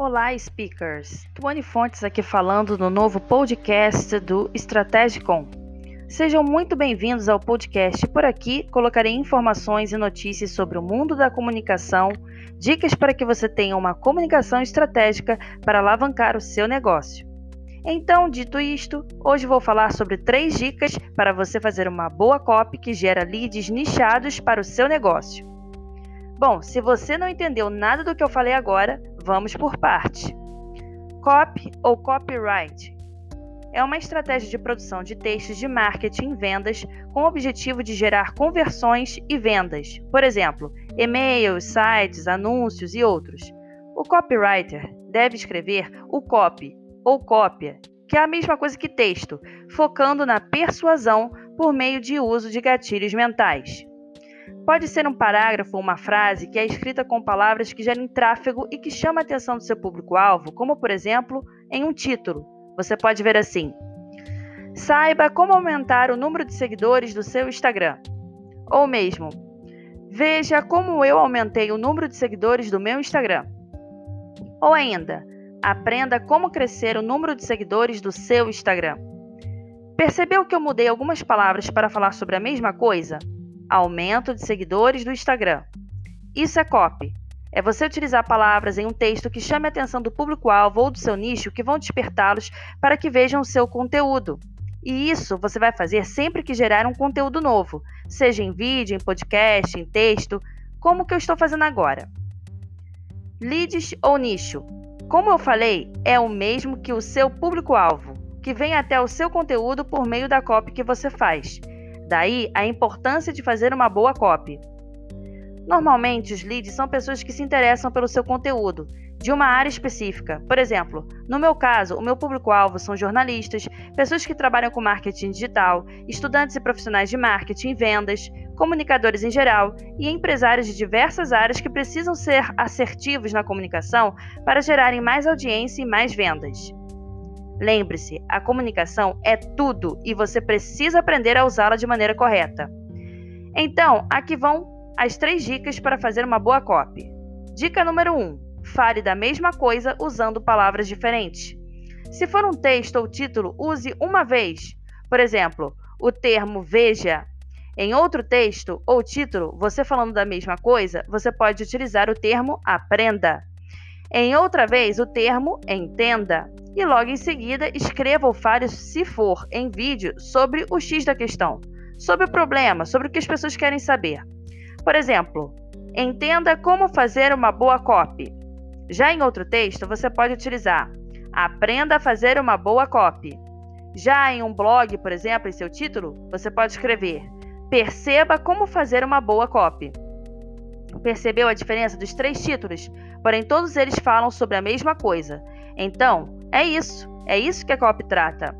Olá, speakers! Tuane Fontes aqui falando no novo podcast do Strategicom. Sejam muito bem-vindos ao podcast. Por aqui colocarei informações e notícias sobre o mundo da comunicação, dicas para que você tenha uma comunicação estratégica para alavancar o seu negócio. Então, dito isto, hoje vou falar sobre três dicas para você fazer uma boa copy que gera leads nichados para o seu negócio. Bom, se você não entendeu nada do que eu falei agora, vamos por parte. Copy ou copyright é uma estratégia de produção de textos de marketing e vendas com o objetivo de gerar conversões e vendas, por exemplo, e-mails, sites, anúncios e outros. O copywriter deve escrever o copy ou cópia, que é a mesma coisa que texto, focando na persuasão por meio de uso de gatilhos mentais. Pode ser um parágrafo ou uma frase que é escrita com palavras que gerem tráfego e que chama a atenção do seu público-alvo, como por exemplo, em um título. Você pode ver assim: Saiba como aumentar o número de seguidores do seu Instagram. Ou mesmo, veja como eu aumentei o número de seguidores do meu Instagram. Ou ainda, aprenda como crescer o número de seguidores do seu Instagram. Percebeu que eu mudei algumas palavras para falar sobre a mesma coisa? Aumento de seguidores do Instagram. Isso é copy. É você utilizar palavras em um texto que chame a atenção do público-alvo ou do seu nicho que vão despertá-los para que vejam o seu conteúdo. E isso você vai fazer sempre que gerar um conteúdo novo, seja em vídeo, em podcast, em texto, como que eu estou fazendo agora. Leads ou nicho? Como eu falei, é o mesmo que o seu público-alvo, que vem até o seu conteúdo por meio da copy que você faz. Daí a importância de fazer uma boa copy. Normalmente, os leads são pessoas que se interessam pelo seu conteúdo, de uma área específica. Por exemplo, no meu caso, o meu público-alvo são jornalistas, pessoas que trabalham com marketing digital, estudantes e profissionais de marketing e vendas, comunicadores em geral e empresários de diversas áreas que precisam ser assertivos na comunicação para gerarem mais audiência e mais vendas. Lembre-se, a comunicação é tudo e você precisa aprender a usá-la de maneira correta. Então, aqui vão as três dicas para fazer uma boa copy. Dica número 1: um, fale da mesma coisa usando palavras diferentes. Se for um texto ou título, use uma vez. Por exemplo, o termo veja. Em outro texto ou título, você falando da mesma coisa, você pode utilizar o termo aprenda. Em outra vez, o termo entenda e logo em seguida escreva ou fale, se for em vídeo, sobre o X da questão, sobre o problema, sobre o que as pessoas querem saber. Por exemplo, entenda como fazer uma boa copy. Já em outro texto, você pode utilizar aprenda a fazer uma boa copy. Já em um blog, por exemplo, em seu título, você pode escrever perceba como fazer uma boa copy. Percebeu a diferença dos três títulos? Porém, todos eles falam sobre a mesma coisa. Então, é isso. É isso que a copy trata.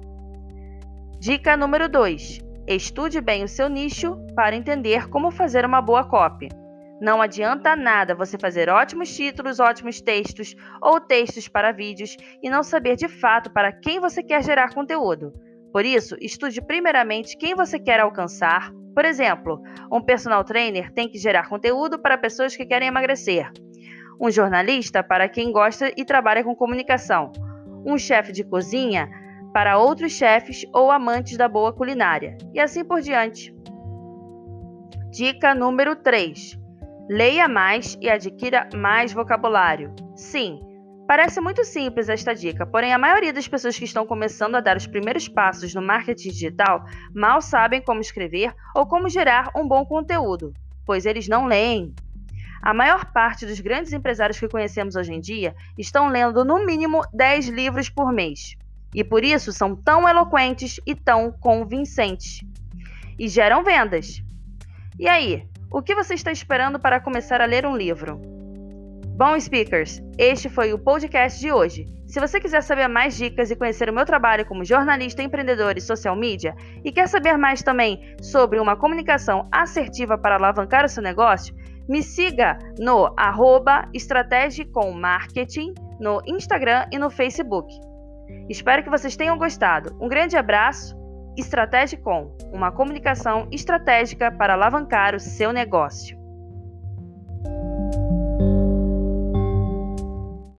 Dica número 2. Estude bem o seu nicho para entender como fazer uma boa copy. Não adianta nada você fazer ótimos títulos, ótimos textos ou textos para vídeos e não saber de fato para quem você quer gerar conteúdo. Por isso, estude primeiramente quem você quer alcançar. Por exemplo, um personal trainer tem que gerar conteúdo para pessoas que querem emagrecer. Um jornalista para quem gosta e trabalha com comunicação um chefe de cozinha para outros chefes ou amantes da boa culinária, e assim por diante. Dica número 3: Leia mais e adquira mais vocabulário. Sim, parece muito simples esta dica, porém a maioria das pessoas que estão começando a dar os primeiros passos no marketing digital mal sabem como escrever ou como gerar um bom conteúdo, pois eles não leem. A maior parte dos grandes empresários que conhecemos hoje em dia estão lendo no mínimo 10 livros por mês. E por isso são tão eloquentes e tão convincentes. E geram vendas. E aí, o que você está esperando para começar a ler um livro? Bom, speakers, este foi o podcast de hoje. Se você quiser saber mais dicas e conhecer o meu trabalho como jornalista, empreendedor e social media, e quer saber mais também sobre uma comunicação assertiva para alavancar o seu negócio, me siga no arroba Marketing no Instagram e no Facebook. Espero que vocês tenham gostado. Um grande abraço. Estratégia com uma comunicação estratégica para alavancar o seu negócio.